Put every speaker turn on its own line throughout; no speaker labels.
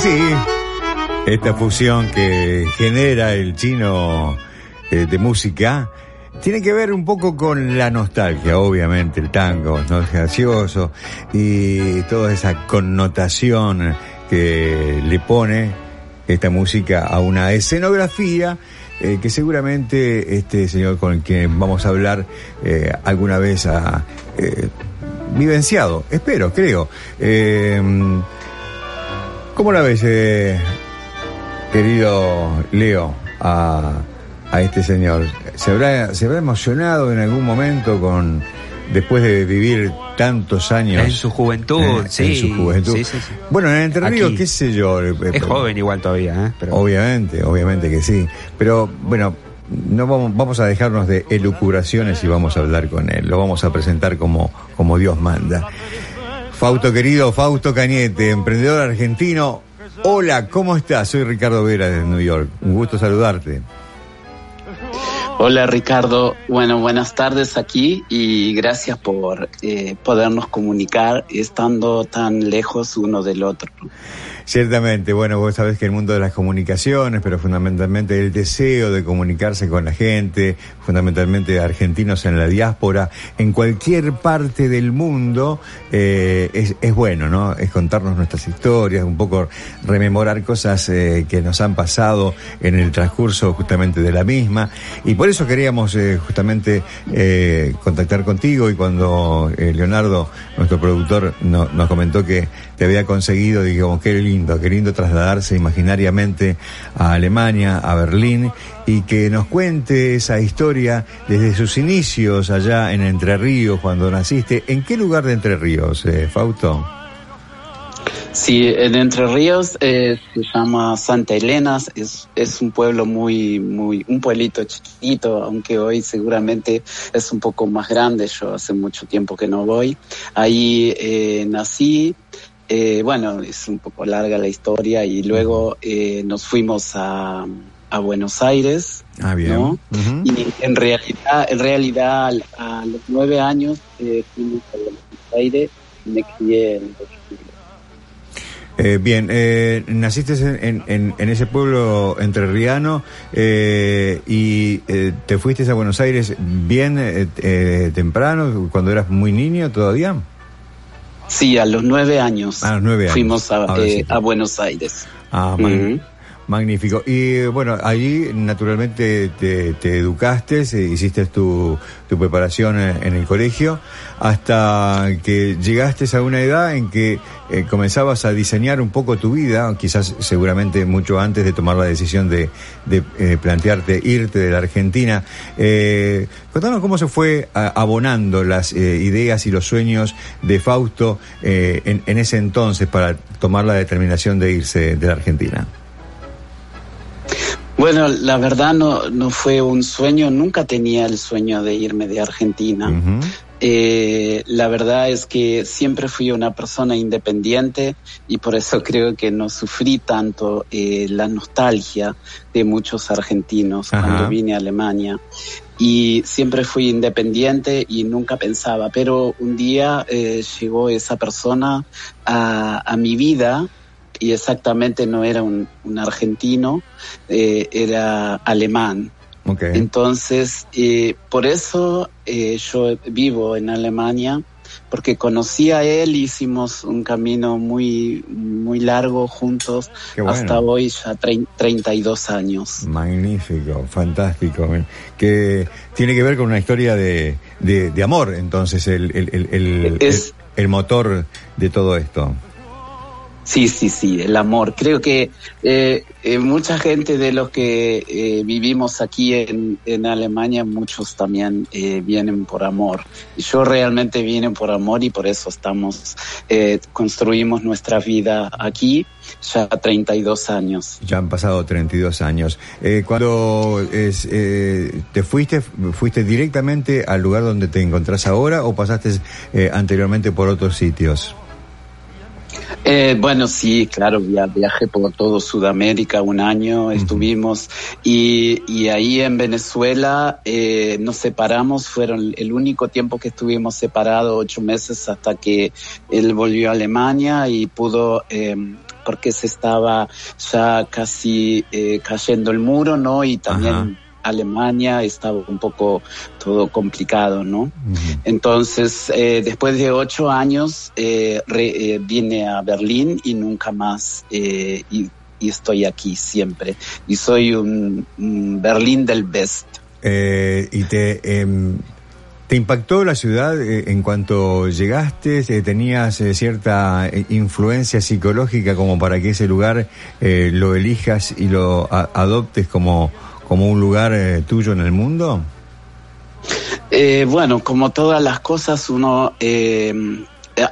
Sí, esta fusión que genera el chino eh, de música tiene que ver un poco con la nostalgia, obviamente, el tango, es gracioso, y toda esa connotación que le pone esta música a una escenografía eh, que seguramente este señor con que vamos a hablar eh, alguna vez ha vivenciado, espero, creo. Eh, ¿Cómo la ves, eh, querido Leo, a, a este señor? ¿Se habrá, ¿Se habrá emocionado en algún momento con después de vivir tantos años?
En su juventud,
Eh,
sí.
En su juventud.
Sí, sí, sí.
Bueno, en Entre Ríos, qué sé yo. eh,
Es joven igual todavía, ¿eh? Pero
Obviamente, obviamente que sí. Pero bueno, no vamos, vamos a dejarnos de elucubraciones y vamos a hablar con él. Lo vamos a presentar como, como Dios manda. Fausto querido, Fausto Cañete, emprendedor argentino. Hola, ¿cómo estás? Soy Ricardo Vera desde New York. Un gusto saludarte.
Hola Ricardo, bueno, buenas tardes aquí y gracias por eh, podernos comunicar estando tan lejos uno del otro.
Ciertamente, bueno, vos sabés que el mundo de las comunicaciones, pero fundamentalmente el deseo de comunicarse con la gente, fundamentalmente argentinos en la diáspora, en cualquier parte del mundo, eh, es, es bueno, ¿no? Es contarnos nuestras historias, un poco rememorar cosas eh, que nos han pasado en el transcurso justamente de la misma. Y por eso queríamos eh, justamente eh, contactar contigo y cuando eh, Leonardo, nuestro productor, no- nos comentó que te había conseguido, digamos, qué lindo, qué lindo trasladarse imaginariamente a Alemania, a Berlín, y que nos cuente esa historia desde sus inicios allá en Entre Ríos, cuando naciste. ¿En qué lugar de Entre Ríos, eh, Fausto?
Sí, en Entre Ríos eh, se llama Santa Elena, es, es un pueblo muy, muy, un pueblito chiquitito, aunque hoy seguramente es un poco más grande, yo hace mucho tiempo que no voy. Ahí eh, nací, eh, bueno, es un poco larga la historia y luego eh, nos fuimos a, a Buenos Aires.
Ah, bien.
¿no? Y en realidad, en realidad al- a los nueve años eh, fuimos a Buenos Aires y me crié en
Eh, bien, eh, naciste en, en- en ese pueblo entrerriano eh, y eh, te fuiste a Buenos Aires bien eh, eh, temprano, cuando eras muy niño todavía.
Sí, a los nueve años.
A los nueve años.
Fuimos a, eh, a Buenos Aires.
Ah. Magnífico. Y bueno, allí naturalmente te, te educaste, eh, hiciste tu, tu preparación eh, en el colegio, hasta que llegaste a una edad en que eh, comenzabas a diseñar un poco tu vida, quizás seguramente mucho antes de tomar la decisión de, de plantearte irte de la Argentina. Eh, contanos cómo se fue abonando las ideas y los sueños de Fausto en, en ese entonces para tomar la determinación de irse de la Argentina.
Bueno, la verdad no, no fue un sueño, nunca tenía el sueño de irme de Argentina. Eh, la verdad es que siempre fui una persona independiente y por eso creo que no sufrí tanto eh, la nostalgia de muchos argentinos cuando vine a Alemania. Y siempre fui independiente y nunca pensaba, pero un día eh, llegó esa persona a, a mi vida y exactamente no era un, un argentino, eh, era alemán. Entonces, eh, por eso eh, yo vivo en Alemania, porque conocí a él, hicimos un camino muy, muy largo juntos,
bueno.
hasta hoy ya trein- 32 años.
Magnífico, fantástico. Que tiene que ver con una historia de, de, de amor, entonces, el, el, el, el,
Es-
el- el motor de todo esto.
Sí, sí, sí, el amor. Creo que eh, eh, mucha gente de los que eh, vivimos aquí en, en, Alemania, muchos también eh, vienen por amor. Yo realmente vine por amor y por eso estamos, eh, construimos nuestra vida aquí ya 32 años.
Ya han pasado 32 años. Cuando es, te fuiste, fuiste directamente al lugar donde te encontrás ahora o pasaste anteriormente por otros sitios?
Eh, bueno, sí, claro, viajé por todo Sudamérica un año, estuvimos y, y, ahí en Venezuela eh, nos separamos, fueron el único tiempo que estuvimos separados, ocho meses hasta que él volvió a Alemania y pudo eh, porque se estaba ya casi eh, cayendo el muro, ¿no? Y también Ajá. Alemania estaba un poco todo complicado, ¿no? Uh -huh. Entonces, eh, después de ocho años, eh, re, eh, vine a Berlín y nunca más, eh, y, y, estoy aquí siempre. Y soy un, un Berlín del Best.
Eh, y te... Em, ¿Te impactó la ciudad eh, en cuanto llegaste? Eh, ¿Tenías eh, cierta influencia psicológica como para que ese lugar lo elijas y lo adoptes como, como un lugar tuyo en el mundo?
bueno, como todas las cosas, uno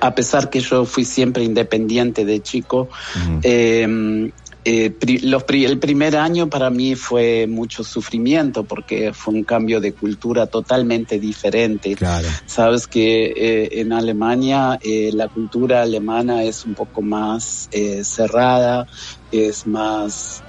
a pesar que yo fui siempre independiente de chico, uh -huh. eh, eh, pri, los, el primer año para mí fue mucho sufrimiento porque fue un cambio de cultura totalmente diferente.
Claro.
Sabes que eh, en Alemania eh, la cultura alemana es un poco más eh, cerrada, es más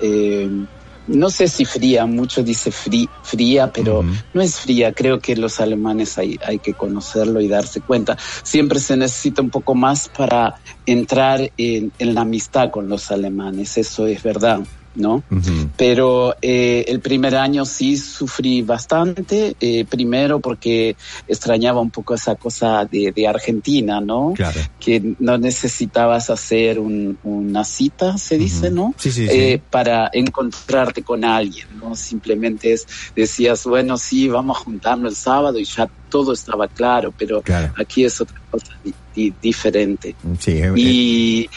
no sé si fría, mucho dice frí, fría, pero uh -huh. no es fría. Creo que los alemanes hay, hay que conocerlo y darse cuenta. Siempre se necesita un poco más para entrar en, en la amistad con los alemanes, eso es verdad. ¿No? Uh -huh. Pero eh, el primer año sí sufrí bastante, eh, primero porque extrañaba un poco esa cosa de, de Argentina, ¿no?
Claro.
Que no necesitabas hacer un, una cita, se dice, uh -huh. ¿no?
Sí, sí,
eh,
sí.
Para encontrarte con alguien, ¿no? Simplemente es, decías, bueno, sí, vamos a juntarnos el sábado y ya todo estaba claro, pero
claro.
aquí es otra cosa di di diferente.
Sí, eh,
y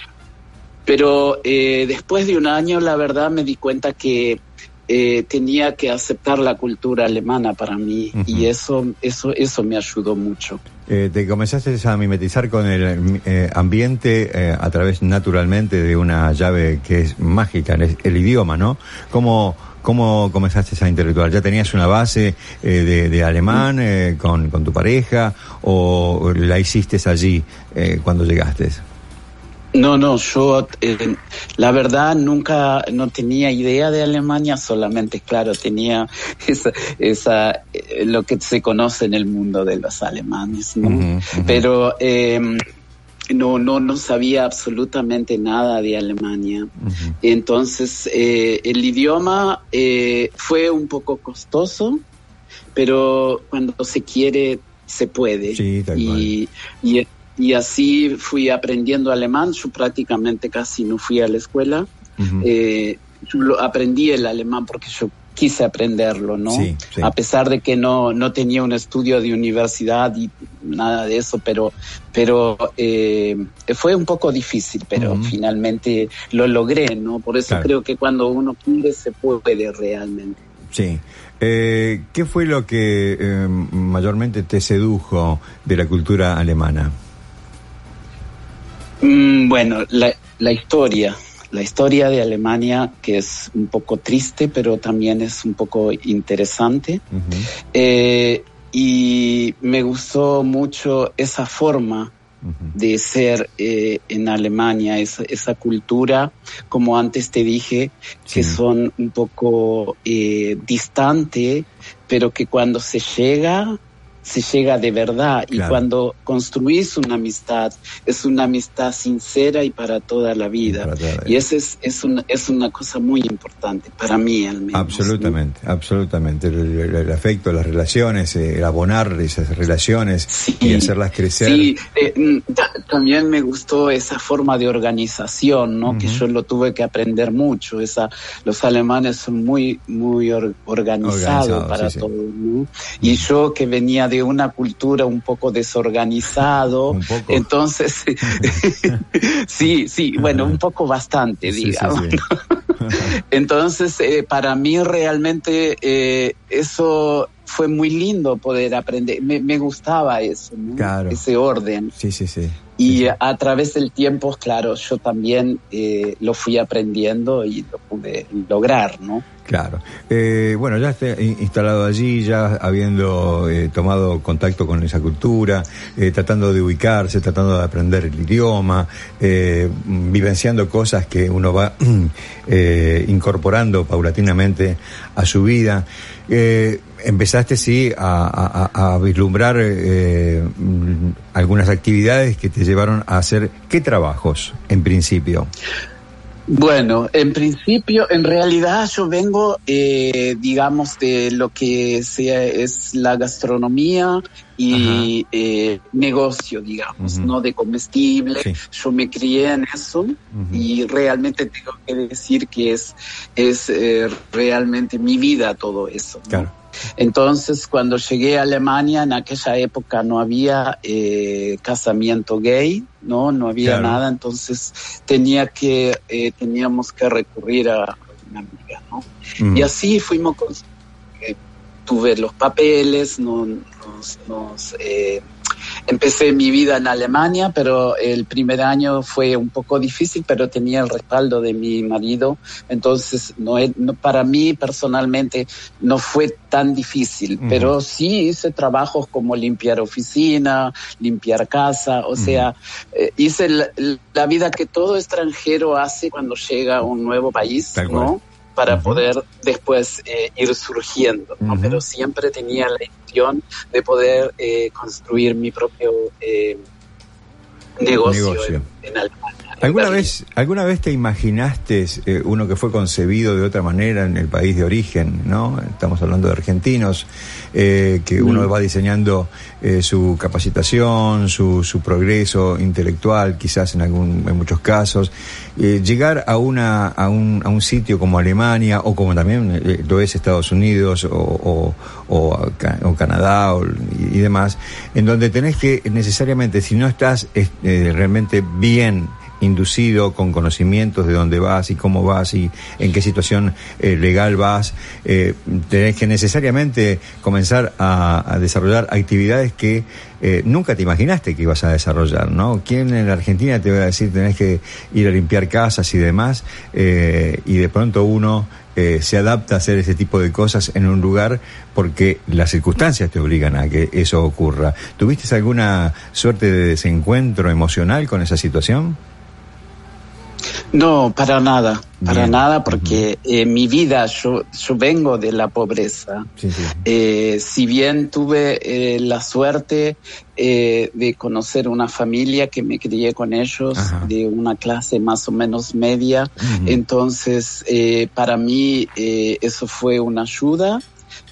pero eh, después de un año, la verdad, me di cuenta que eh, tenía que aceptar la cultura alemana para mí uh -huh. y eso, eso, eso me ayudó mucho.
Eh, te comenzaste a mimetizar con el eh, ambiente eh, a través naturalmente de una llave que es mágica, el, el idioma, ¿no? ¿Cómo, ¿Cómo comenzaste a interactuar? ¿Ya tenías una base eh, de, de, alemán con, con, tu pareja o la hiciste allí cuando llegaste?
No, no, yo eh, la verdad nunca no tenía idea de Alemania, solamente claro tenía esa, esa eh, lo que se conoce en el mundo de los alemanes, ¿no? Uh -huh, uh -huh. Pero eh, no, no, no sabía absolutamente nada de Alemania. Uh -huh. Entonces eh, el idioma eh, fue un poco costoso, pero cuando se quiere se puede.
Sí,
y y así fui aprendiendo alemán. Yo prácticamente casi no fui a la escuela. Uh -huh. eh, yo aprendí el alemán porque yo quise aprenderlo, ¿no?
Sí, sí.
A pesar de que no, no tenía un estudio de universidad y nada de eso, pero, pero eh, fue un poco difícil, pero uh -huh. finalmente lo logré, ¿no? Por eso claro. creo que cuando uno quiere se puede realmente.
Sí. Eh, ¿Qué fue lo que eh, mayormente te sedujo de la cultura alemana?
Mm, bueno, la, la, historia, la historia de Alemania, que es un poco triste, pero también es un poco interesante. Uh -huh. eh, y me gustó mucho esa forma uh -huh. de ser eh, en Alemania, esa, esa, cultura, como antes te dije, sí. que son un poco eh, distante, pero que cuando se llega se llega de verdad claro. y cuando construís una amistad es una amistad sincera y para toda la vida y esa es, es, una, es una cosa muy importante para mí al menos
absolutamente ¿no? absolutamente el, el, el, afecto las relaciones eh, el abonar esas relaciones
sí,
y hacerlas crecer
sí eh, mm, también me gustó esa forma de organización no uh -huh. que yo lo tuve que aprender mucho esa los alemanes son muy muy or, organizados organizado, para sí, todo ¿no? y uh -huh. yo que venía de una cultura un poco desorganizado. Entonces, sí, sí, bueno, un poco bastante, digamos. Entonces, eh, para mí realmente eh, eso fue muy lindo poder aprender. Me, me gustaba eso, ese orden.
Sí, sí, sí.
Y a través del tiempo, claro, yo también eh, lo fui aprendiendo y lo pude lograr, ¿no?
Claro. Eh, bueno, ya está instalado allí, ya habiendo eh, tomado contacto con esa cultura, tratando de ubicarse, tratando de aprender el idioma, vivenciando cosas que uno va incorporando paulatinamente a su vida empezaste sí a, vislumbrar eh, algunas actividades que te llevaron a hacer qué trabajos en principio.
Bueno, en principio, en realidad yo vengo, eh, digamos, de lo que sea es la gastronomía y eh, negocio, digamos, no de comestible. Yo me crié en eso y realmente tengo que decir que es es realmente mi vida todo eso. Claro. Entonces, cuando llegué a Alemania, en aquella época no había eh, casamiento gay, no, no había nada, entonces tenía que, eh, teníamos que recurrir a una amiga, ¿no? Y así fuimos con, eh, tuve los papeles, nos, nos Empecé mi vida en Alemania, pero el primer año fue un poco difícil, pero tenía el respaldo de mi marido. Entonces, no, para mí personalmente no fue tan difícil, pero sí hice trabajos como limpiar oficina, limpiar casa, o sea, eh, hice la, vida que todo extranjero hace cuando llega a un nuevo país, ¿no? para poder después eh, ir surgiendo, pero siempre tenía la de poder eh, construir mi propio eh, negocio, En, Alemania.
¿Alguna vez, ¿Alguna vez te imaginaste uno que fue concebido de otra manera en el país de origen, ¿no? Estamos hablando de argentinos, que uno va diseñando su capacitación, su, su progreso intelectual, quizás en, algún, en muchos casos, eh, llegar a, una, a, un, a un sitio como Alemania o como también eh, lo es Estados Unidos o, o, Canadá y, demás, en donde tenés que necesariamente, si no estás eh, realmente bien inducido con conocimientos de dónde vas y cómo vas y en qué situación legal vas, tenés que necesariamente comenzar a, a desarrollar actividades que eh, nunca te imaginaste que ibas a desarrollar, ¿no? ¿Quién en la Argentina te va a decir tenés que ir a limpiar casas y demás? Eh, y de pronto uno eh, se adapta a hacer ese tipo de cosas en un lugar porque las circunstancias te obligan a que eso ocurra. ¿Tuviste alguna suerte de desencuentro emocional con esa situación?
No, para nada, para nada, porque eh, mi vida, yo, yo vengo de la pobreza. Eh, si bien tuve eh, la suerte de conocer una familia que me crié con ellos, de una clase más o menos media, entonces para mí eso fue una ayuda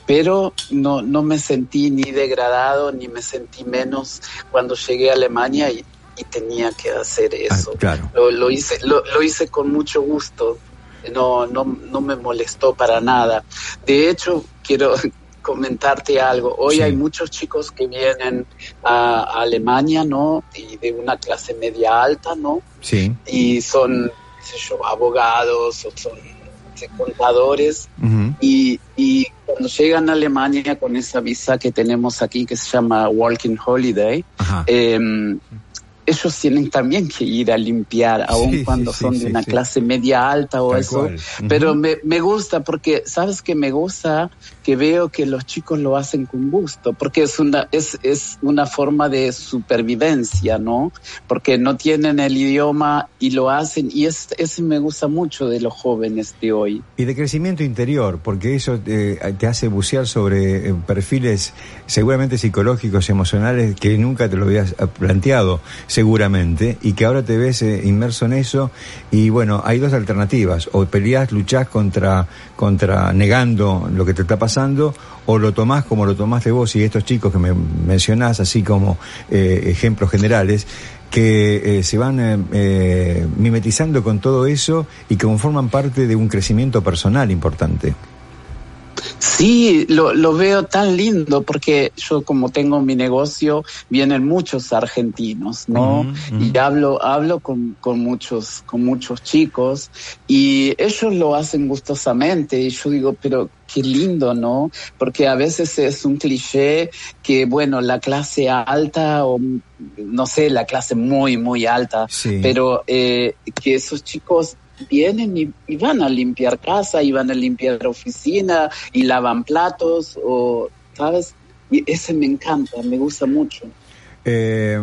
pero no, no me sentí ni degradado ni me sentí menos cuando llegué a Alemania y y tenía que hacer ah, eso.
claro.
lo, hice, lo, hice con mucho gusto. No, no, no me molestó para nada. De hecho, quiero comentarte algo. Hoy hay muchos chicos que vienen a, Alemania, ¿no? Y de una clase media alta, ¿no?
Sí.
Y son, qué sé yo, abogados o son contadores. y, y, cuando llegan a Alemania con esa visa que tenemos aquí que se llama Walking Holiday, eh, ellos tienen también que ir a limpiar, aun cuando son de una clase media alta o eso. Pero me, me, gusta porque, ¿sabes que me gusta? Que veo que los chicos lo hacen con gusto, porque es una, es, es una forma de supervivencia, ¿no? Porque no tienen el idioma y lo hacen, y es, eso me gusta mucho de los jóvenes de hoy.
Y de crecimiento interior, porque eso te, te hace bucear sobre eh, perfiles seguramente psicológicos y emocionales que nunca te lo habías planteado seguramente, y que ahora te ves eh, inmerso en eso, y bueno, hay dos alternativas, o peleás, luchás contra, contra negando lo que te está pasando, o lo tomás como lo tomaste vos y estos chicos que me mencionás, así como eh, ejemplos generales, que eh, se van mimetizando con todo eso y que conforman parte de un crecimiento personal importante.
Sí, lo, lo, veo tan lindo porque yo como tengo mi negocio, vienen muchos argentinos, ¿no? Y hablo, hablo con, con, muchos, con muchos chicos y ellos lo hacen gustosamente y yo digo, pero qué lindo, ¿no? Porque a veces es un cliché que, bueno, la clase alta o, no sé, la clase muy, muy alta, pero eh, que esos chicos vienen y, van a limpiar casa y van a limpiar oficina y lavan platos o, ¿sabes? Y ese me encanta, me gusta mucho.
Eh,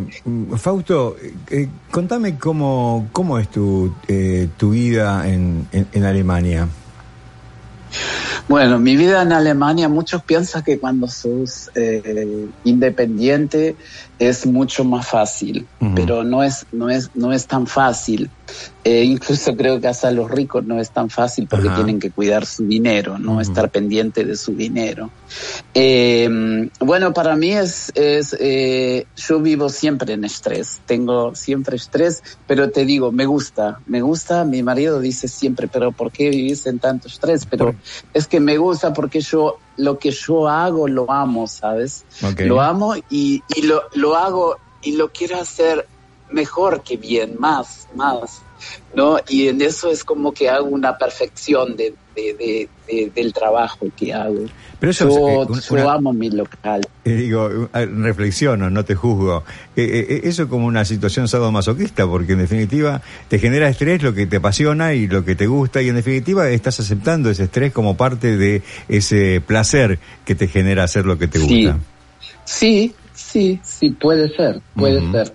Fausto, eh, contame cómo, cómo es tu, eh, tu vida en, en, Alemania.
Bueno, mi vida en Alemania, muchos piensan que cuando sos independiente es mucho más fácil, pero no es, no, es, no es tan fácil. Eh, incluso creo que hasta los ricos no es tan fácil porque tienen que cuidar su dinero, no estar pendiente de su dinero. Eh, bueno, para mí es, es eh, yo vivo siempre en estrés, tengo siempre estrés, pero te digo, me gusta, me gusta, mi marido dice siempre, pero ¿por qué vivís en tanto estrés? Pero es que me gusta porque yo lo que yo hago lo amo, ¿sabes? Lo amo y, y lo, lo hago y lo quiero hacer mejor que bien, más, más. ¿no? Y en eso es como que hago una perfección de, del trabajo que hago. Pero eso yo, amo mi local.
Eh, digo, reflexiono, no te juzgo. Eh, eh, eso es como una situación sadomasoquista, porque en definitiva te genera estrés lo que te apasiona y lo que te gusta, y en definitiva estás aceptando ese estrés como parte de ese placer que te genera hacer lo que te gusta.
Sí, sí, sí, puede ser, puede ser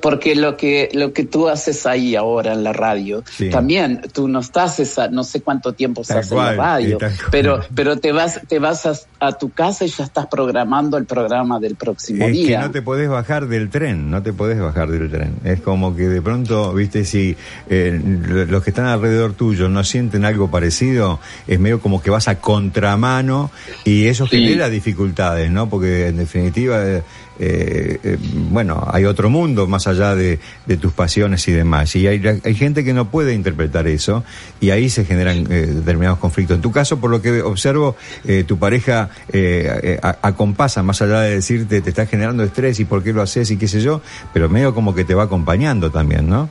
porque lo que, lo que tú haces ahí ahora en la radio, también tú no estás esa, no sé cuánto tiempo estás en la radio, pero, pero te vas, te vas a, tu casa y ya estás programando el programa del próximo
es
día.
Que no te podés bajar del tren, no te podés bajar del tren. Es como que de pronto, viste, si eh, los que están alrededor tuyo no sienten algo parecido, es medio como que vas a contramano y eso genera dificultades, ¿no? Porque en definitiva, eh, eh, bueno, hay otro mundo más allá de, tus pasiones y demás. Y hay, gente que no puede interpretar eso y ahí se generan eh, determinados conflictos. En tu caso, por lo que observo, eh, tu pareja acompasa, más allá de decirte te está generando estrés y por qué lo haces y qué sé yo, pero medio como que te va acompañando también, ¿no?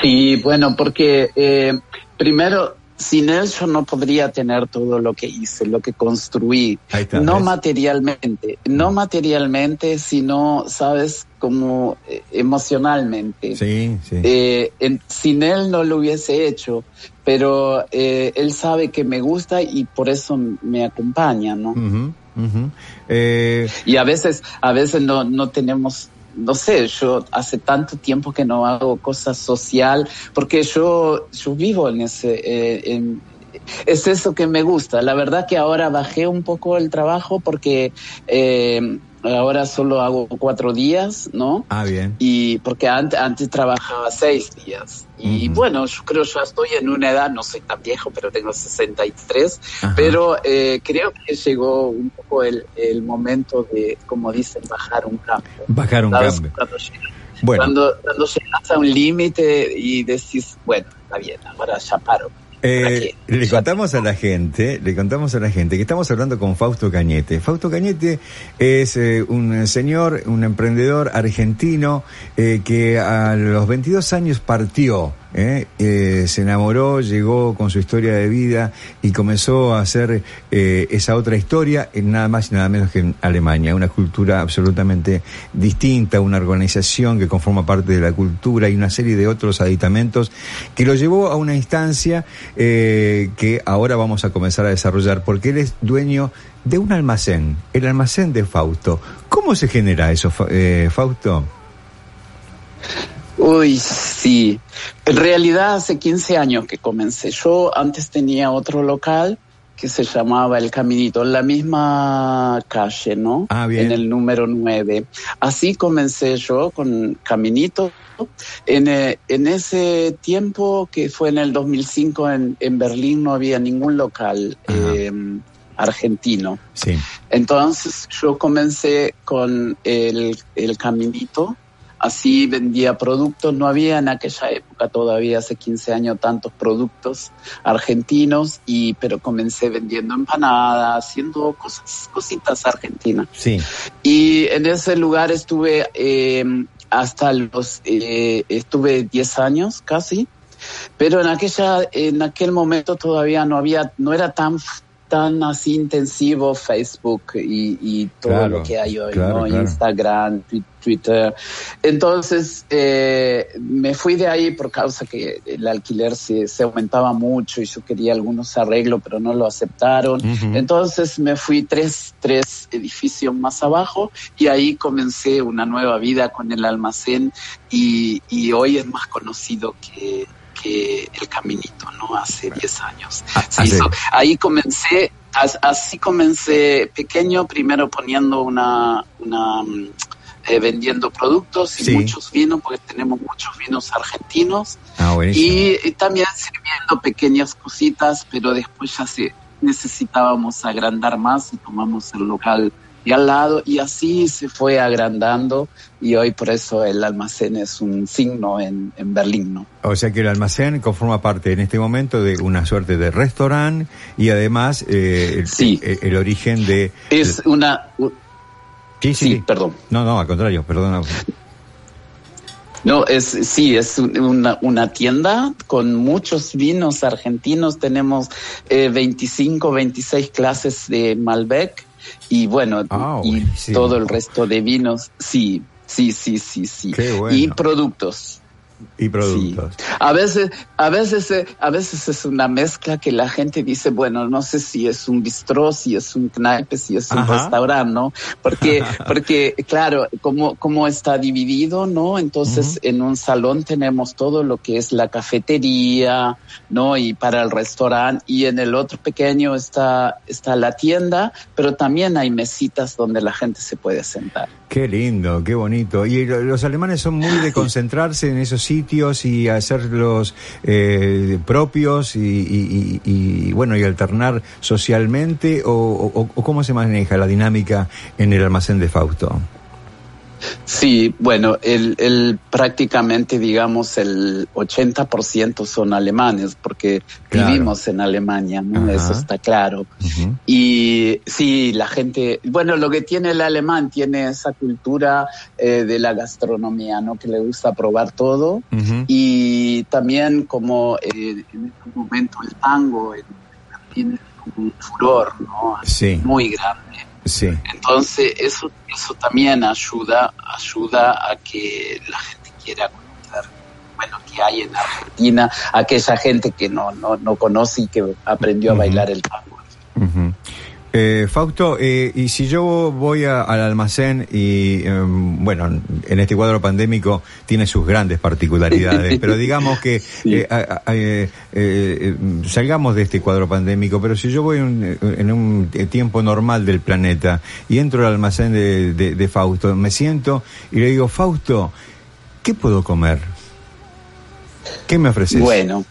Sí, bueno, porque primero sin él yo no podría tener todo lo que hice, lo que construí, no materialmente, no materialmente, sino, sabes, como eh, emocionalmente.
Sí, sí.
Eh, sin él no lo hubiese hecho, pero eh, él sabe que me gusta y por eso me acompaña, ¿no? y a veces, a veces no, no tenemos no sé, yo hace tanto tiempo que no hago cosas social, porque yo, yo vivo en ese, eh, es eso que me gusta. La verdad que ahora bajé un poco el trabajo porque eh, ahora solo hago cuatro días, ¿no?
Ah, bien.
Y porque antes, antes trabajaba seis días. Y bueno, yo creo ya estoy en una edad, no soy tan viejo, pero tengo 63, pero eh, creo que llegó un poco el, el, momento de, como dicen, bajar un cambio.
Bajar un cambio.
Cuando, bueno. cuando, cuando llegas a un límite y decís, bueno, está bien, ahora ya paro.
Eh, le contamos a la gente, le contamos a la gente que estamos hablando con Fausto Cañete. Fausto Cañete es eh, un señor, un emprendedor argentino eh, que a los 22 años partió ¿eh? Eh, se enamoró, llegó con su historia de vida y comenzó a hacer eh, esa otra historia en nada más y nada menos que en Alemania, una cultura absolutamente distinta, una organización que conforma parte de la cultura y una serie de otros aditamentos que lo llevó a una instancia que ahora vamos a comenzar a desarrollar porque él es dueño de un almacén, el almacén de Fausto. ¿Cómo se genera eso, Fausto?
Uy, sí. En realidad hace 15 años que comencé. Yo antes tenía otro local que se llamaba El Caminito, en la misma calle, ¿no?
Ah, bien.
En el número 9. Así comencé yo con Caminito. En, eh, en ese tiempo, que fue en el 2005, en, en Berlín no había ningún local eh, argentino.
Sí.
Entonces yo comencé con el, el Caminito así vendía productos. No había en aquella época todavía, hace 15 años, tantos productos argentinos, y, pero comencé vendiendo empanadas, haciendo cosas, cositas argentinas.
Sí.
Y en ese lugar estuve eh, hasta los, eh, estuve 10 años casi. Pero en aquella, en aquel momento todavía no había, no era tan tan así intensivo Facebook y, y todo
Claro,
lo que hay hoy,
claro,
¿no?
claro.
Instagram, Twi- Twitter. Entonces eh, me fui de ahí por causa que el alquiler se, se aumentaba mucho y yo quería algunos arreglos, pero no lo aceptaron. Entonces me fui tres, tres edificios más abajo y ahí comencé una nueva vida con el almacén y, y hoy es más conocido que, que el caminito, ¿no? Hace 10 años.
Ah,
Se
hace-
hizo- ahí comencé, as- así comencé pequeño, primero poniendo una, una mm, eh, vendiendo productos y
Sí.
muchos vinos, porque tenemos muchos vinos argentinos
Ah,
y, y también sirviendo pequeñas cositas, pero después ya se necesitábamos agrandar más y tomamos el local de al lado y así se fue agrandando y hoy por eso el almacén es un signo en, en Berlín, ¿no?
O sea que el almacén conforma parte en este momento de una suerte de restaurante y además eh, el,
Sí.
el- el origen de...
Es una...
Sí, sí,
perdón.
No, no, al contrario, perdona.
No, es sí, es un- una, una tienda con muchos vinos argentinos. Tenemos eh, 25, 26 clases de Malbec y bueno,
Ah,
y todo el resto de vinos. Sí, sí, sí, sí, sí.
Qué bueno.
Y productos.
Y productos.
Sí. A veces, a veces, eh, a veces es una mezcla que la gente dice, bueno, no sé si es un bistró, si es un knaipe, si es un
Ajá.
restaurante, ¿no? Porque, porque, claro, como, como está dividido, ¿no? Entonces, en un salón tenemos todo lo que es la cafetería, ¿no? Y para el restaurante, y en el otro pequeño está, está la tienda, pero también hay mesitas donde la gente se puede sentar.
Qué lindo, qué bonito. Y lo- los alemanes son muy de concentrarse en esos sitios y hacerlos eh, propios y, y- y- y, bueno y alternar socialmente o, o- o cómo se maneja la dinámica en el almacén de Fausto.
Sí, bueno, el, el prácticamente, digamos, el 80% son alemanes, porque
Claro.
vivimos en Alemania, ¿no?
Ajá.
Eso está claro. Y sí, la gente, bueno, lo que tiene el alemán, tiene esa cultura eh, de la gastronomía, ¿no? Que le gusta probar todo. Y también como eh, en este momento el tango como un furor, ¿no?
Sí.
Muy grande.
Sí.
Entonces, eso, eso también ayuda, ayuda a que la gente quiera conocer, bueno, que hay en Argentina, aquella gente que no, no, no conoce y que aprendió a bailar el tango.
Eh, Fausto, eh, y si yo voy a- al almacén y, em, bueno, en este cuadro pandémico tiene sus grandes particularidades, pero digamos que
Sí.
eh, a- a- eh, eh, salgamos de este cuadro pandémico, pero si yo voy un- en un tiempo normal del planeta y entro al almacén de, de- de Fausto, me siento y le digo, Fausto, ¿qué puedo comer? ¿Qué me ofreces?
Bueno,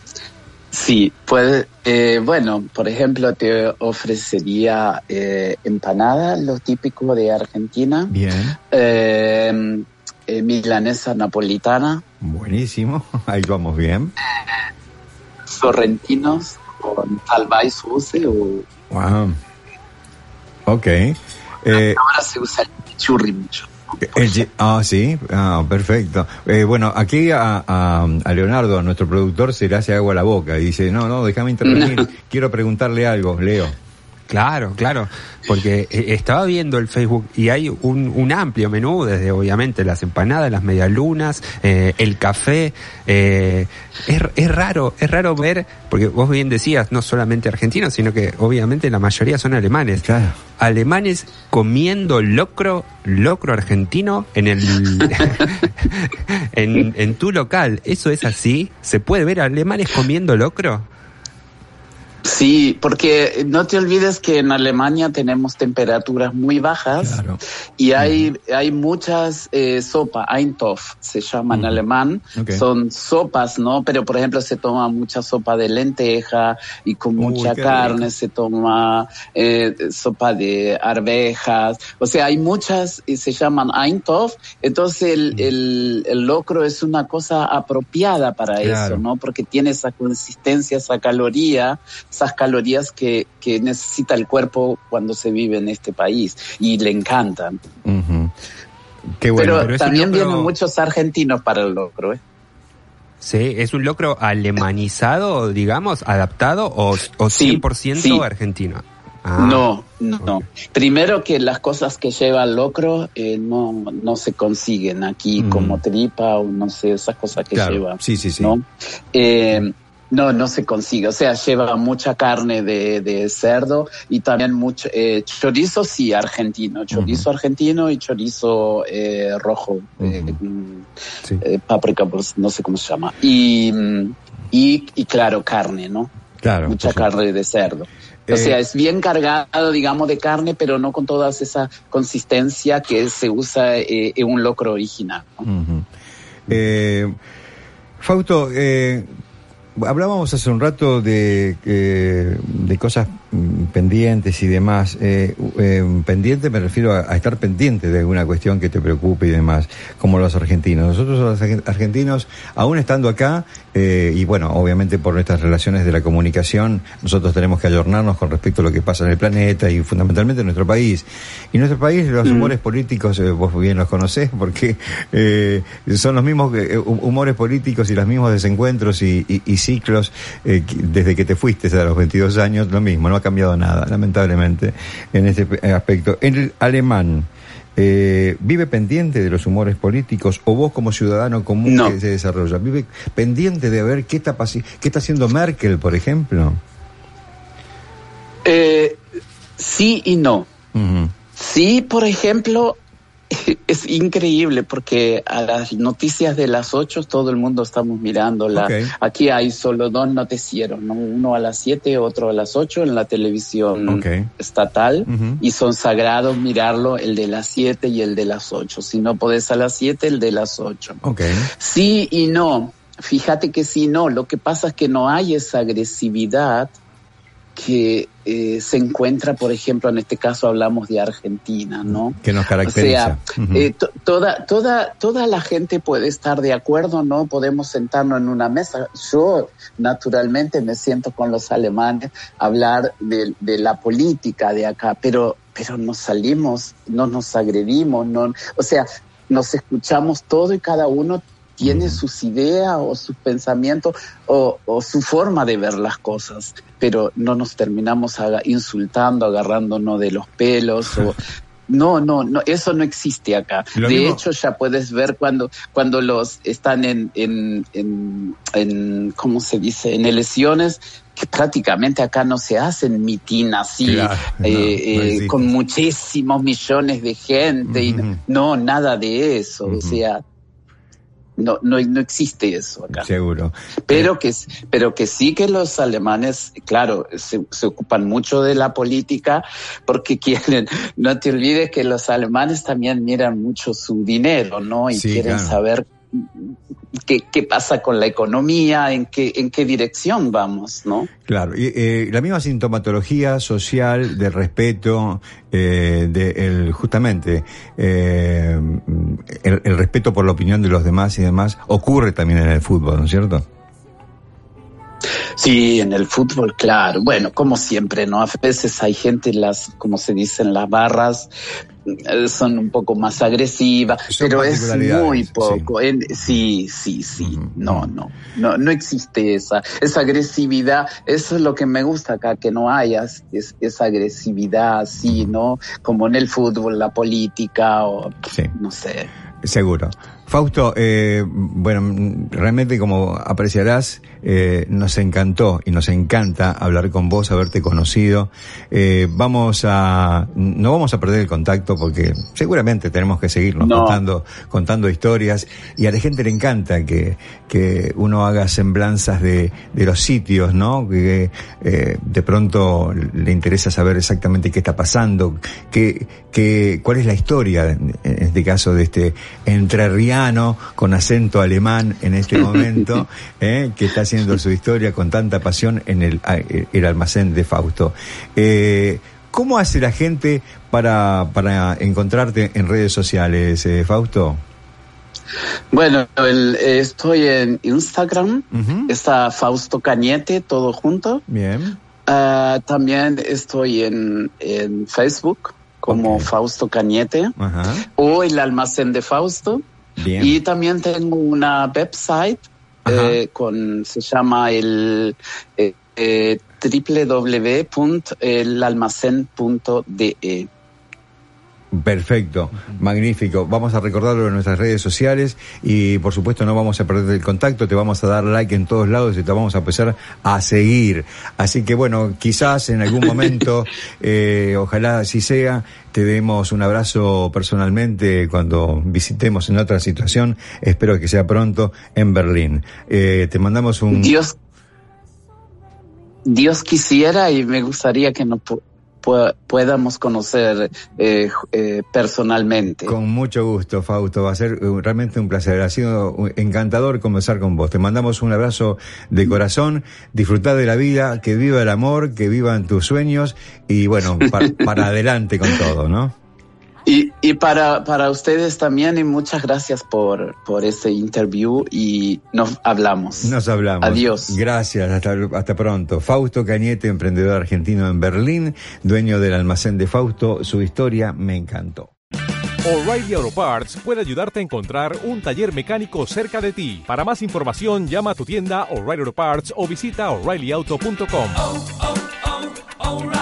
sí, puede, eh, bueno, por ejemplo, te ofrecería eh, empanada, lo típico de Argentina,
Bien,
eh, eh, milanesa napolitana,
buenísimo, ahí vamos bien.
sorrentinos con o
Wow. Ok. Eh,
ahora se usa el churri mucho.
El ah, sí. Ah, perfecto. Eh, bueno, aquí a, a- a Leonardo, a nuestro productor, se le hace agua a la boca y dice, no, no, déjame intervenir. Quiero preguntarle algo, Leo.
Claro, claro, porque eh, estaba viendo el Facebook y hay un, un amplio menú, desde obviamente las empanadas, las medialunas, eh, el café. eh, es, es raro, es raro ver, porque vos bien decías, no solamente argentinos, sino que obviamente la mayoría son alemanes.
Claro.
Alemanes comiendo locro, locro argentino en el en, en tu local. ¿Eso es así? ¿Se puede ver alemanes comiendo locro?
Sí, porque no te olvides que en Alemania tenemos temperaturas muy bajas
Claro.
y hay, hay muchas eh, sopas, Eintopf se llama en alemán, son sopas, ¿no? Pero por ejemplo se toma mucha sopa de lenteja y con
Uy,
mucha carne,
rico.
se toma eh, sopa de arvejas, o sea, hay muchas y se llaman Eintopf, entonces el, el, el locro es una cosa apropiada para
Claro.
eso, ¿no? Porque tiene esa consistencia, esa caloría, esas calorías que, que necesita el cuerpo cuando se vive en este país y le encantan.
Qué bueno.
pero, también
locro-
vienen muchos argentinos para el locro, ¿eh?
Sí, es un locro alemanizado, digamos, adaptado o, o
Sí,
100%
sí.
argentino. Ah,
No, no. Primero que las cosas que lleva el locro eh, no, no se consiguen aquí
Mm.
como tripa o no sé, esas cosas que
Claro,
lleva.
sí, sí, sí.
¿no? Eh, no, no se consigue. O sea, lleva mucha carne de, de cerdo y también mucho eh, chorizo, sí, argentino. Chorizo argentino y chorizo eh, rojo. mm,
Sí.
eh, páprica, pues, no sé cómo se llama. Y, mm, y, y claro, carne, ¿no?
Claro.
mucha carne de cerdo. O sea, es bien cargado, digamos, de carne, pero no con toda esa consistencia que se usa eh, en un locro original. ¿no?
Eh, Fausto, eh, hablábamos hace un rato de, eh, de cosas pendientes y demás. Eh, eh, pendiente me refiero a, a estar pendiente de alguna cuestión que te preocupe y demás, como los argentinos. Nosotros los argen- argentinos, aún estando acá, eh, y bueno, obviamente por nuestras relaciones de la comunicación, nosotros tenemos que ayornarnos con respecto a lo que pasa en el planeta y fundamentalmente en nuestro país. Y en nuestro país los
Mm.
humores políticos, eh, vos bien los conocés, porque eh, son los mismos hu- humores políticos y los mismos desencuentros y, y- y ciclos desde que te fuiste a los 22 años, lo mismo, no cambiado nada, lamentablemente, en este pe- aspecto. En el alemán, eh, ¿vive pendiente de los humores políticos o vos como ciudadano común
No.
que se desarrolla? ¿Vive pendiente de ver qué está, qué está haciendo Merkel, por ejemplo?
Eh, sí y no.
Ujú.
Sí, por ejemplo, es increíble porque a las noticias de las 8 todo el mundo estamos mirando. La,
Ok.
Aquí hay solo dos noticieros, ¿no? uno a las 7, otro a las 8 en la televisión estatal y son sagrados mirarlo el de las 7 y el de las 8. Si no podés a las 7, el de las 8.
Ok.
Sí y no. Fíjate que sí y no. Lo que pasa es que no hay esa agresividad que eh, se encuentra, por ejemplo, en este caso hablamos de Argentina, ¿no?
Que nos
O
caracteriza.
sea,
Ujú.
eh, to- toda, toda, toda la gente puede estar de acuerdo, ¿no? Podemos sentarnos en una mesa. Yo, naturalmente, me siento con los alemanes a hablar de, de la política de acá, pero, pero nos salimos, no nos agredimos, no, o sea, nos escuchamos todo y cada uno tiene sus ideas o sus pensamientos o, o su forma de ver las cosas, pero no nos terminamos insultando, agarrándonos de los pelos o no, no, no, eso no existe acá.
Lo
de
mismo-
hecho, ya puedes ver cuando, cuando los están en, en, en, en, ¿cómo se dice? En elecciones, que prácticamente acá no se hacen mitin así,
Claro, no,
eh,
no
eh, con muchísimos millones de gente. y no, nada de eso. O sea, no, no, no existe eso acá.
Seguro.
Pero que, pero que sí que los alemanes, claro, se, se ocupan mucho de la política porque quieren, no te olvides que los alemanes también miran mucho su dinero, ¿no? Y
Sí,
quieren
claro.
saber qué, qué pasa con la economía, en qué, en qué dirección vamos, ¿no?
Claro, y, eh, la misma sintomatología social del respeto, eh, de el, justamente eh, el, el respeto por la opinión de los demás y demás ocurre también en el fútbol, ¿no es cierto?
Sí, en el fútbol, claro. Bueno, como siempre, ¿no? A veces hay gente, las, como se dice en las barras, son un poco más agresivas,
Son
pero es muy poco. Sí, sí, sí. No, no, no, no existe esa, esa agresividad. Eso es lo que me gusta acá, que no haya es- esa agresividad así, ¿no? Como en el fútbol, la política o,
Sí.
no sé.
Seguro. Fausto, eh, bueno, realmente como apreciarás, eh, nos encantó y nos encanta hablar con vos, haberte conocido. Eh, vamos a, no vamos a perder el contacto porque seguramente tenemos que seguirnos contando, contando historias y a la gente le encanta que, que uno haga semblanzas de, de los sitios, ¿no? Que de pronto le interesa saber exactamente qué está pasando, qué, qué, cuál es la historia, en este caso de este entrerriano con acento alemán en este momento, eh, que está haciendo su historia con tanta pasión en el, el almacén de Fausto. Eh, ¿Cómo hace la gente para, para encontrarte en redes sociales, eh, Fausto?
Bueno, el, estoy en Instagram, está Fausto Cañete, todo junto.
Bien.
Uh, también estoy en, en Facebook como okay. Fausto Cañete
Ajá.
o el almacén de Fausto.
Bien.
Y también tengo una website eh, con se llama el eh, eh, www.elalmacén.de.
Perfecto, magnífico. Vamos a recordarlo en nuestras redes sociales y por supuesto no vamos a perder el contacto, te vamos a dar like en todos lados y te vamos a empezar a seguir. Así que bueno, quizás en algún momento, eh, ojalá así sea, te demos un abrazo personalmente cuando visitemos en otra situación, espero que sea pronto en Berlín. Eh, te mandamos un...
Dios, Dios quisiera y me gustaría que no conocer eh, eh, personalmente.
Con mucho gusto, Fausto. Va a ser uh, realmente un placer. Ha sido encantador conversar con vos. Te mandamos un abrazo de corazón. Disfrutad de la vida, que viva el amor, que vivan tus sueños y bueno, para adelante con todo, ¿no?
Y, y para, para ustedes también y muchas gracias por, por este interview y nos hablamos.
Nos hablamos.
Adiós.
Gracias, hasta, hasta pronto. Fausto Cañete, emprendedor argentino en Berlín, dueño del almacén de Fausto, su historia me encantó.
O'Reilly Auto Parts puede ayudarte a encontrar un taller mecánico cerca de ti. Para más información, llama a tu tienda O'Reilly Auto Parts o visita oreillyauto.com.
Oh, oh, oh.